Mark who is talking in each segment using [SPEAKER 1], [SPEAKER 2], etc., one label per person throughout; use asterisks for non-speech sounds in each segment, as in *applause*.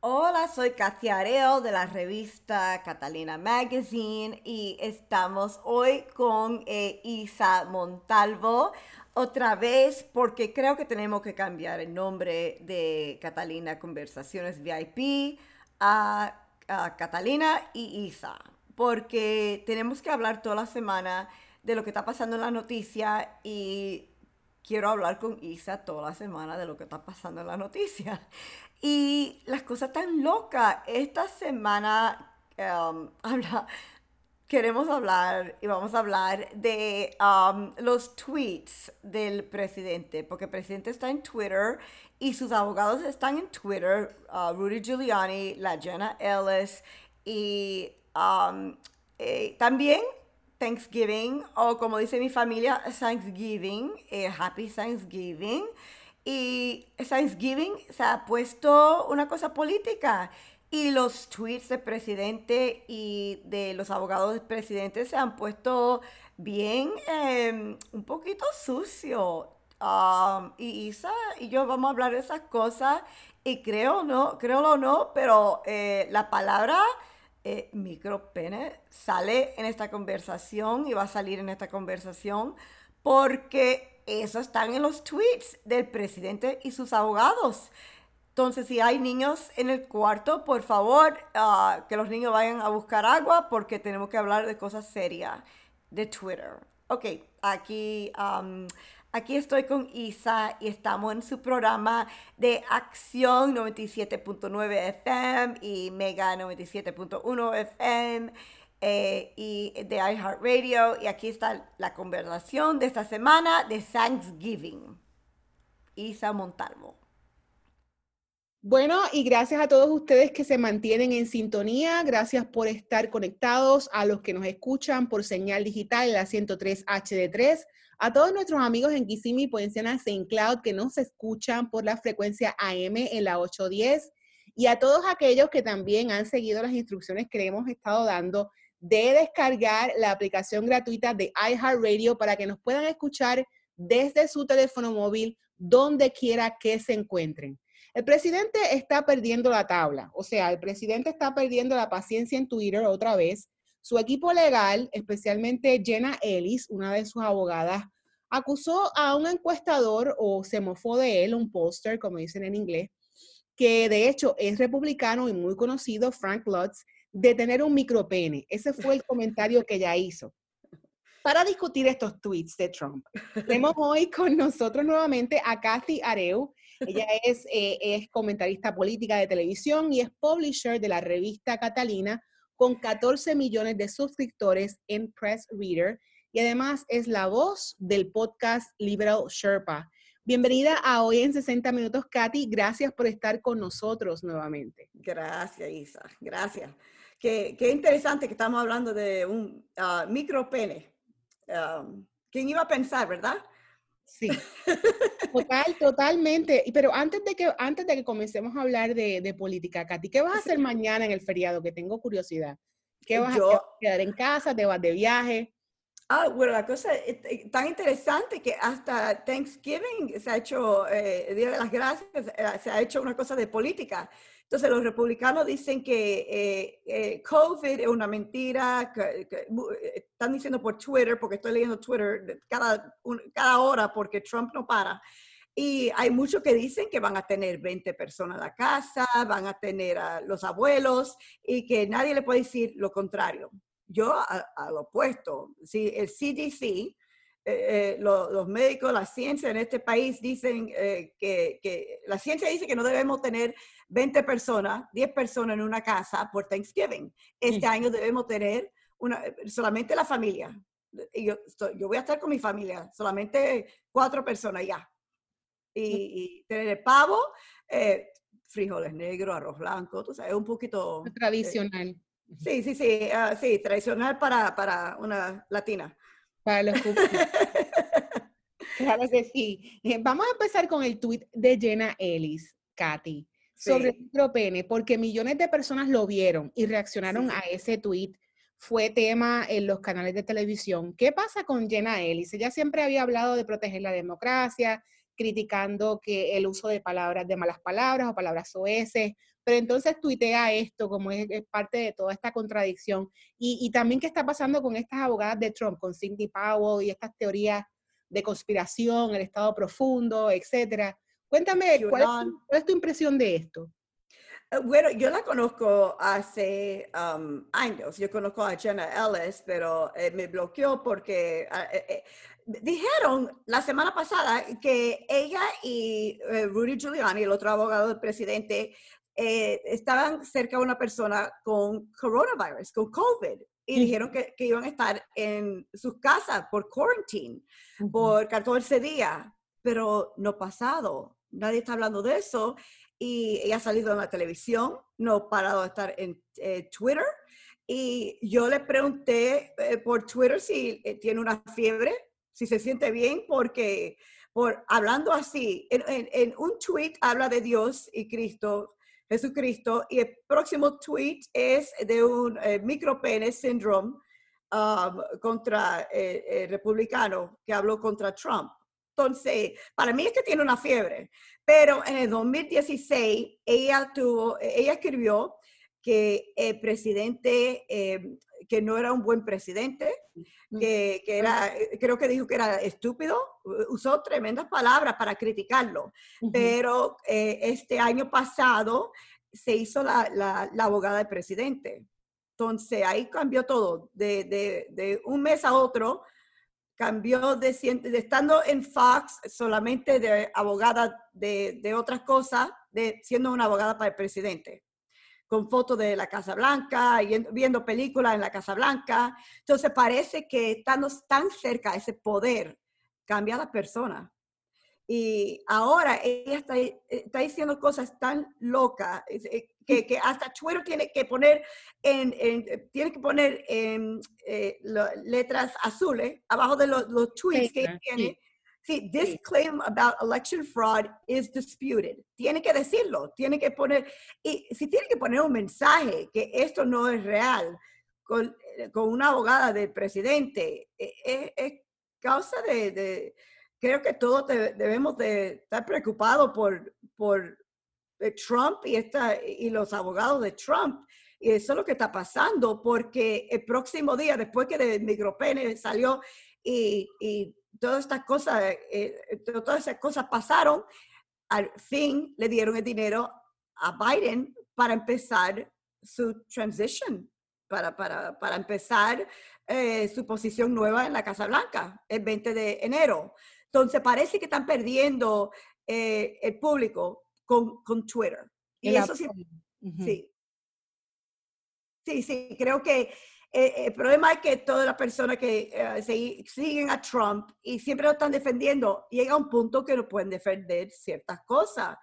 [SPEAKER 1] Hola, soy Katia Areo de la revista Catalina Magazine y estamos hoy con eh, Isa Montalvo otra vez porque creo que tenemos que cambiar el nombre de Catalina Conversaciones VIP a, a Catalina y Isa porque tenemos que hablar toda la semana de lo que está pasando en la noticia y quiero hablar con Isa toda la semana de lo que está pasando en la noticia. *laughs* Y las cosas tan locas. Esta semana *laughs* habla, queremos hablar y vamos a hablar de um, los tweets del presidente, porque el presidente está en Twitter y sus abogados están en Twitter, uh, Rudy Giuliani, la Jenna Ellis y um, eh, también Thanksgiving, o como dice mi familia, Thanksgiving, eh, Happy Thanksgiving. Y Thanksgiving se ha puesto una cosa política. Y los tweets del presidente y de los abogados del presidente se han puesto bien, em, un poquito sucio. Um, y Isa y yo vamos a hablar de esas cosas. Y creo, no, creo o no, pero eh, la palabra eh, micropene sale en esta conversación y va a salir en esta conversación porque eso están en los tweets del presidente y sus abogados. Entonces, si hay niños en el cuarto, por favor, ah, que los niños vayan a buscar agua porque tenemos que hablar de cosas serias de Twitter. Ok, aquí Aquí estoy con Isa y estamos en su programa de Acción 97.9 FM y Mega 97.1 FM eh, y de iHeartRadio. Y aquí está la conversación de esta semana de Thanksgiving. Isa Montalvo.
[SPEAKER 2] Bueno, y gracias a todos ustedes que se mantienen en sintonía. Gracias por estar conectados, a los que nos escuchan por señal digital, la 103 HD3 a todos nuestros amigos en Kissimmee, St. Cloud, que nos escuchan por la frecuencia AM en la 810, y a todos aquellos que también han seguido las instrucciones que hemos estado dando de descargar la aplicación gratuita de iHeartRadio para que nos puedan escuchar desde su teléfono móvil, donde quiera que se encuentren. El presidente está perdiendo la tabla, o sea, el presidente está perdiendo la paciencia en Twitter otra vez su equipo legal, especialmente Jenna Ellis, una de sus abogadas, acusó a un encuestador o se mofó de él, un póster, como dicen en inglés, que de hecho es republicano y muy conocido, Frank Lutz, de tener un micropene. Ese fue el comentario que ella hizo. Para discutir estos tweets de Trump, tenemos hoy con nosotros nuevamente a Kathy Areu. Ella es, eh, es comentarista política de televisión y es publisher de la revista Catalina, con 14 millones de suscriptores en Press Reader y además es la voz del podcast Liberal Sherpa. Bienvenida a Hoy en 60 Minutos, Katy. Gracias por estar con nosotros nuevamente.
[SPEAKER 1] Gracias, Isa. Gracias. Qué, qué interesante que estamos hablando de un uh, micropene. Um, ¿Quién iba a pensar, verdad?
[SPEAKER 2] Sí, *laughs* total, totalmente. Pero antes de que, antes de que comencemos a hablar de, política, Katy, ¿qué vas a hacer mañana en el feriado? Que tengo curiosidad. ¿Qué vas a quedar en casa? ¿Te vas de viaje?
[SPEAKER 1] Ah, bueno, la cosa es tan interesante que hasta Thanksgiving se ha hecho, eh, el Día de las Gracias, eh, se ha hecho una cosa de política. Entonces los republicanos dicen que eh, eh, COVID es una mentira, que, eh, están diciendo por Twitter, porque estoy leyendo Twitter cada, cada hora porque Trump no para. Y hay muchos que dicen que van a tener 20 personas en la casa, van a tener a los abuelos y que nadie le puede decir lo contrario. Yo a, lo opuesto, si el CDC, los médicos, la ciencia en este país dicen que, que, la ciencia dice que no debemos tener 20 personas, 10 personas en una casa por Thanksgiving. Este año debemos tener una, solamente la familia. Y yo, yo voy a estar con mi familia, solamente cuatro personas ya. Y, tener el pavo, eh, frijoles negros, arroz blanco, tú sabes, un poquito...
[SPEAKER 2] Eh, tradicional.
[SPEAKER 1] Sí, sí, sí, uh, sí, tradicional para, para una latina.
[SPEAKER 2] Para los *laughs* Claro que sí. Eh, vamos a empezar con el tweet de Jenna Ellis, Katy sobre el micropene, porque millones de personas lo vieron y reaccionaron a ese tweet. Fue tema en los canales de televisión. ¿Qué pasa con Jenna Ellis? Ella siempre había hablado de proteger la democracia, criticando que el uso de palabras, de malas palabras o palabras oeces, pero entonces tuitea esto como es, parte de toda esta contradicción. Y, también qué está pasando con estas abogadas de Trump, con Cindy Powell y estas teorías de conspiración, el estado profundo, etcétera. Cuéntame, ¿cuál es, tu, impresión de esto?
[SPEAKER 1] Eh, bueno, yo la conozco hace um, años. Yo conozco a Jenna Ellis, pero eh, me bloqueó porque ah, eh, dijeron la semana pasada que ella y Rudy Giuliani, el otro abogado del presidente, eh, estaban cerca de una persona con coronavirus, con COVID, y dijeron que, que, iban a estar en sus casas por quarantine, por 14 días, pero no pasado. Nadie está hablando de eso. Y ella ha salido en la televisión, no ha parado de estar en eh, Twitter. Y yo le pregunté eh, por Twitter si tiene una fiebre, si se siente bien, porque por hablando así, en, en, un tweet habla de Dios y Cristo, Jesucristo. Y el próximo tweet es de un eh, micropene syndrome um, contra eh, eh, republicano que habló contra Trump. Entonces, para mí que tiene una fiebre. Pero en el 2016, ella, tuvo, ella escribió que el presidente, que no era un buen presidente, que, que, era, creo que dijo que era estúpido, usó tremendas palabras para criticarlo, pero eh, este año pasado se hizo la, la, abogada del presidente. Entonces ahí cambió todo, de, de, de un mes a otro, cambió de, de, estando en Fox solamente de abogada de, de otras cosas, de siendo una abogada para el presidente con fotos de la Casa Blanca, y viendo películas en la Casa Blanca. Entonces parece que estando tan cerca ese poder cambia a la persona. Y ahora ella está, está diciendo cosas tan locas eh, que, que, hasta Twitter tiene que poner en, tiene que poner en, eh, letras azules abajo de los, los tweets que tiene Sí, this claim about election fraud is disputed. Tiene que decirlo, tiene que poner, y si tiene que poner un mensaje que esto no es real con, eh, con una abogada del presidente, es, e, es causa de, de, creo que todos debemos de estar preocupados por, por eh, Trump y, esta, y los abogados de Trump. Y eso es lo que está pasando, porque el próximo día, después que de Micropene salió y, y todas estas cosas, eh, eh, todas esas cosas pasaron, al fin le dieron el dinero a Biden para empezar su transition, para, para, para empezar eh, su posición nueva en la Casa Blanca el 20 de enero. Entonces parece que están perdiendo el público con, con Twitter. Y eso sí, sí. Sí, sí, creo que eh, el problema es que todas las personas que eh, siguen a Trump y siempre lo están defendiendo, llega un punto que no pueden defender ciertas cosas.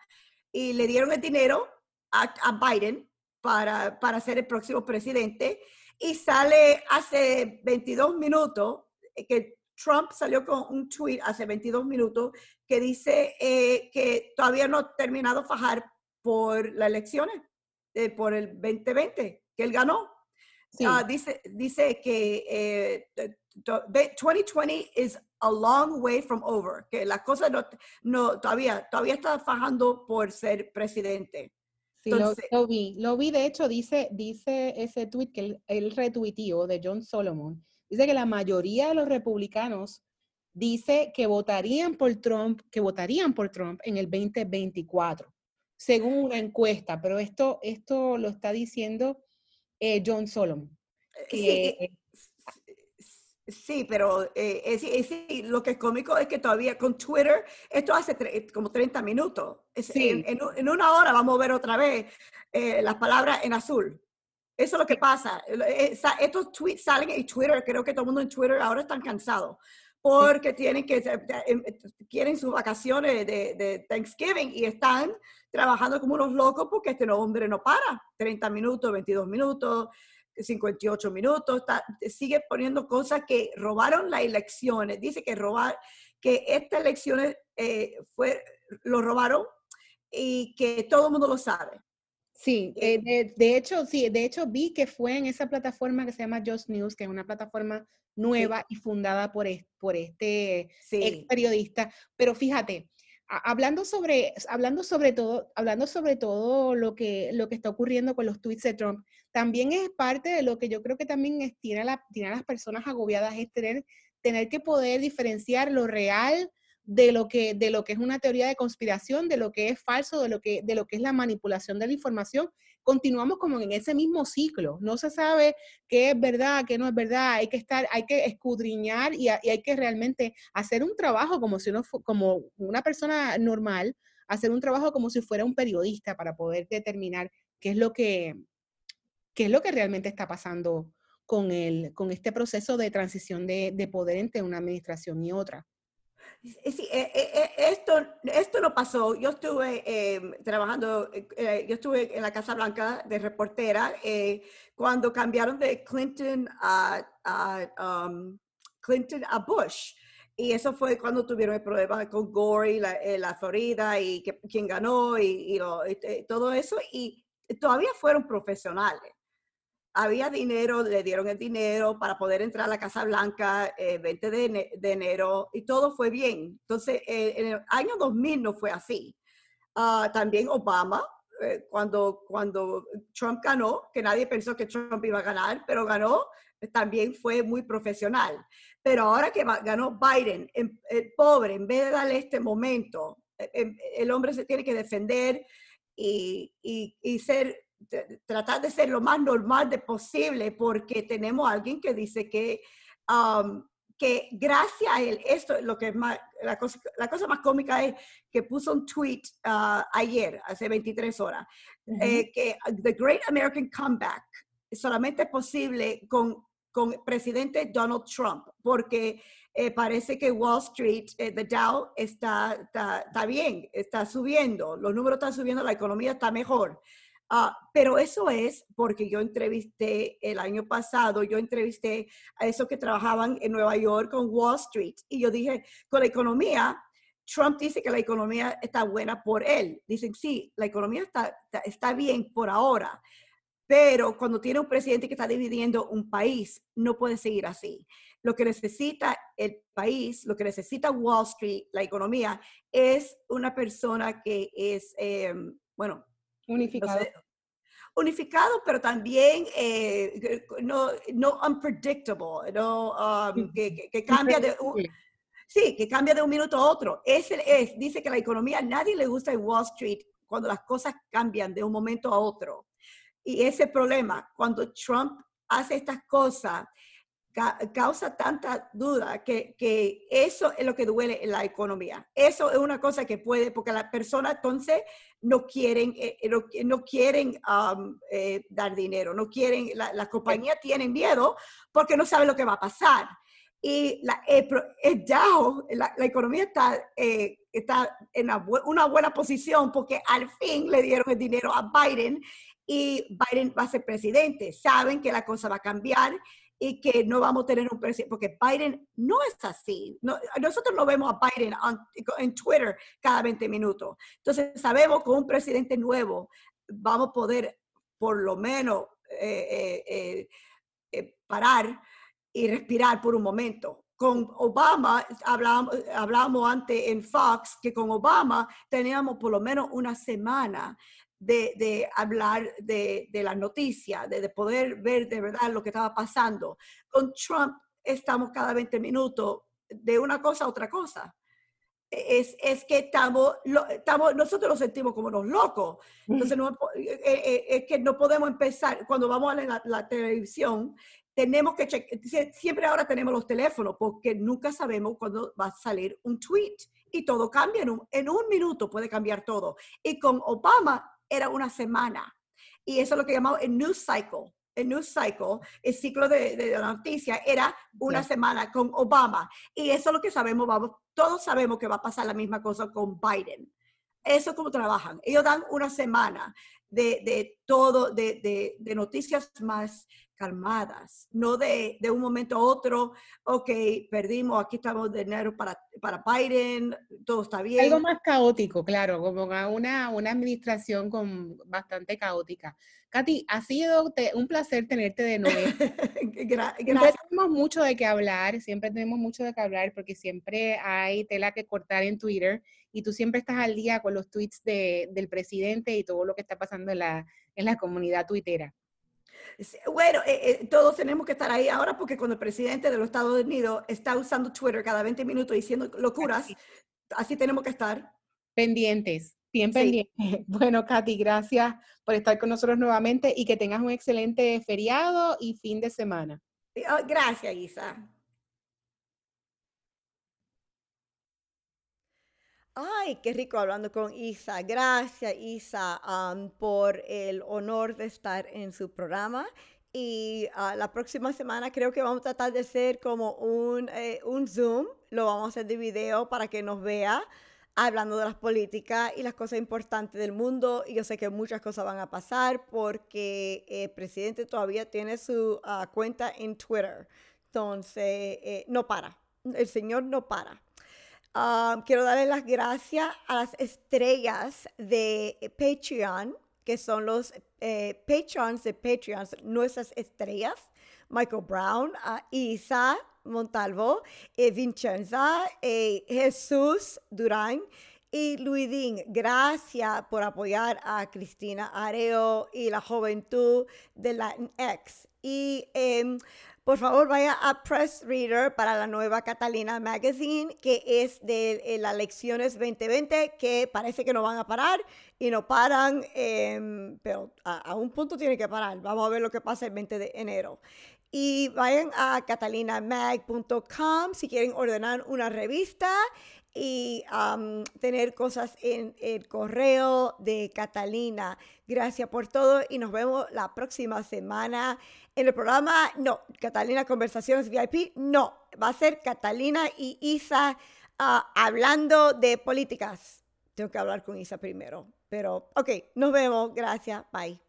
[SPEAKER 1] Y le dieron el dinero a, Biden para, para ser el próximo presidente y sale hace 22 minutos eh, que Trump salió con un tweet hace 22 minutos que dice que todavía no ha terminado fajar por las elecciones, por el 2020, que él ganó. Ah, dice, dice que 2020 eh, is a long way from over, que la cosa no, no todavía, todavía está fajando por ser presidente.
[SPEAKER 2] Sí, lo, vi, lo vi, de hecho, dice, dice ese tweet que él, él retuiteó de John Solomon, dice que la mayoría de los republicanos dice que votarían por Trump, que votarían por Trump en el 2024, según una encuesta, pero esto, esto lo está diciendo eh, John Solomon.
[SPEAKER 1] Eh, sí, pero eh, sí, lo que es cómico es que todavía con Twitter, esto hace como 30 minutos. En, una hora vamos a ver otra vez las palabras en azul. Eso es lo que pasa. Estos tweets salen y Twitter, creo que todo el mundo en Twitter ahora están cansados porque tienen que, quieren sus vacaciones de, de, Thanksgiving y están trabajando como unos locos porque este hombre no para. 30 minutos, 22 minutos, 58 minutos, sigue poniendo cosas que robaron las elecciones. Dice que robar, que estas elecciones eh, fue, lo robaron y que todo el mundo lo sabe.
[SPEAKER 2] Sí, eh, de, de, hecho, sí, de hecho vi que fue en esa plataforma que se llama Just News, que es una plataforma nueva y fundada por, por este periodista. Pero fíjate, hablando sobre, hablando sobre todo, hablando sobre todo lo que, lo que está ocurriendo con los tweets de Trump, también es parte de lo que yo creo que también tiene, a la, tiene a las personas agobiadas, es tener, tener que poder diferenciar lo real de lo que, de lo que es una teoría de conspiración, de lo que es falso, de lo que, de lo que es la manipulación de la información. Continuamos como en ese mismo ciclo. No se sabe qué es verdad, qué no es verdad. Hay que estar, hay que escudriñar y, hay que realmente hacer un trabajo como si uno, como una persona normal, hacer un trabajo como si fuera un periodista para poder determinar qué es lo que, qué es lo que realmente está pasando con, el, con este proceso de transición de, de poder entre una administración y otra.
[SPEAKER 1] Sí, eh, eh, eh, esto, esto no pasó. Yo estuve em, trabajando, yo estuve en la Casa Blanca de reportera cuando cambiaron de Clinton a, um, Clinton a Bush. Y eso fue cuando tuvieron el problema con Gore y la, la Florida y que, quién ganó y, y todo eso. Y todavía fueron profesionales había dinero, le dieron el dinero para poder entrar a la Casa Blanca el eh, 20 de, enero y todo fue bien. Entonces, eh, en el año 2000 no fue así. Ah, también Obama, eh, cuando, cuando Trump ganó, que nadie pensó que Trump iba a ganar, pero ganó, también fue muy profesional. Pero ahora que ganó Biden, em, el pobre, en vez de darle este momento, em, el hombre se tiene que defender y, y, y ser tratar de ser lo más normal de posible porque tenemos a alguien que dice que, um, que gracias a él, esto lo que es más, la cosa, la cosa más cómica es que puso un tweet uh, ayer, hace 23 horas, eh, que The Great American Comeback solamente es posible con, con el presidente Donald Trump, porque eh, parece que Wall Street, eh, the Dow, está, está, está, bien, está subiendo, los números están subiendo, la economía está mejor. Ah, pero eso es porque yo entrevisté el año pasado, yo entrevisté a esos que trabajaban en Nueva York con Wall Street y yo dije, con la economía, Trump dice que la economía está buena por él. Dicen, sí, la economía está, está bien por ahora, pero cuando tiene un presidente que está dividiendo un país, no puede seguir así. Lo que necesita el país, lo que necesita Wall Street, la economía, es una persona que es, em, bueno,
[SPEAKER 2] Unificado.
[SPEAKER 1] unificado, pero también eh, no, no unpredictable, no, um, que, que, cambia de un, sí, que cambia de un minuto a otro. Ese es, dice que la economía, a nadie le gusta en Wall Street cuando las cosas cambian de un momento a otro. Y ese problema, cuando Trump hace estas cosas, causa tanta duda que, que, eso es lo que duele en la economía. Eso es una cosa que puede, porque las personas entonces no quieren, eh, eh, no, quieren um, eh, dar dinero, no quieren, las la compañías tienen miedo porque no saben lo que va a pasar. Y la, la, la, economía está, está en una, una buena posición porque al fin le dieron el dinero a Biden y Biden va a ser presidente. Saben que la cosa va a cambiar y que no vamos a tener un presidente, porque Biden no es así. nosotros no vemos a Biden en Twitter cada 20 minutos. Entonces sabemos que un presidente nuevo vamos a poder por lo menos eh, eh, eh, parar y respirar por un momento. Con Obama, hablamos, hablábamos antes en Fox, que con Obama teníamos por lo menos una semana de, hablar de, de la noticia, de, poder ver de verdad lo que estaba pasando. Con Trump estamos cada 20 minutos de una cosa a otra cosa. Es, es que estamos, estamos, nosotros nos sentimos como los locos. Entonces, no, eh, eh, es que no podemos empezar, cuando vamos a la, la televisión, tenemos que chequear, siempre ahora tenemos los teléfonos porque nunca sabemos cuándo va a salir un tweet y todo cambia en un, en un minuto, puede cambiar todo. Y con Obama era una semana. Y eso es lo que llamamos el news cycle. El news cycle, el ciclo de, de la noticia, era una semana con Obama. Y eso es lo que sabemos, vamos, todos sabemos que va a pasar la misma cosa con Biden. Eso es como trabajan. Ellos dan una semana de, de todo, de, de, de, noticias más calmadas, no de, de, un momento a otro, ok, perdimos, aquí estamos de dinero para, para Biden, todo está bien.
[SPEAKER 2] Algo más caótico, claro, como una, una administración con, bastante caótica. Katy, ha sido un placer tenerte de nuevo. *laughs* gracias. Siempre tenemos mucho de qué hablar, siempre tenemos mucho de qué hablar porque siempre hay tela que cortar en Twitter y tú siempre estás al día con los tweets del presidente y todo lo que está pasando en la, en la comunidad tuitera.
[SPEAKER 3] Bueno, eh, eh, todos tenemos que estar ahí ahora porque cuando el presidente de los Estados Unidos está usando Twitter cada 20 minutos diciendo locuras, así, tenemos que estar.
[SPEAKER 2] Pendientes, bien pendientes. *laughs* Bueno, Katy, gracias por estar con nosotros nuevamente y que tengas un excelente feriado y fin de semana.
[SPEAKER 3] Oh, gracias, Isa.
[SPEAKER 1] Ay, qué rico hablando con Isa. Gracias, Isa, por el honor de estar en su programa. Y ah, la próxima semana creo que vamos a tratar de hacer como un, eh, un Zoom. Lo vamos a hacer de video para que nos vea hablando de las políticas y las cosas importantes del mundo. Y yo sé que muchas cosas van a pasar porque el presidente todavía tiene su ah, cuenta en Twitter. Entonces, eh, no para. El señor no para. Um, quiero darle las gracias a las estrellas de Patreon, que son los eh, patrons de Patreon, nuestras estrellas. Michael Brown, Isa Montalvo, eh, Vincenza, eh, Jesús Durán y Luidín. Gracias por apoyar a Cristina Areo y la juventud de Latinx. Y em, por favor vaya a Press Reader para la nueva Catalina Magazine, que es de eh, las lecciones 2020, que parece que no van a parar y no paran, em, pero a, un punto tiene que parar. Vamos a ver lo que pasa el 20 de enero. Y vayan a catalinamag.com si quieren ordenar una revista y tener cosas en el correo de Catalina. Gracias por todo y nos vemos la próxima semana en el programa. No, Catalina Conversaciones VIP, no, va a ser Catalina y Isa ah, hablando de políticas. Tengo que hablar con Isa primero, pero ok, nos vemos. Gracias, bye.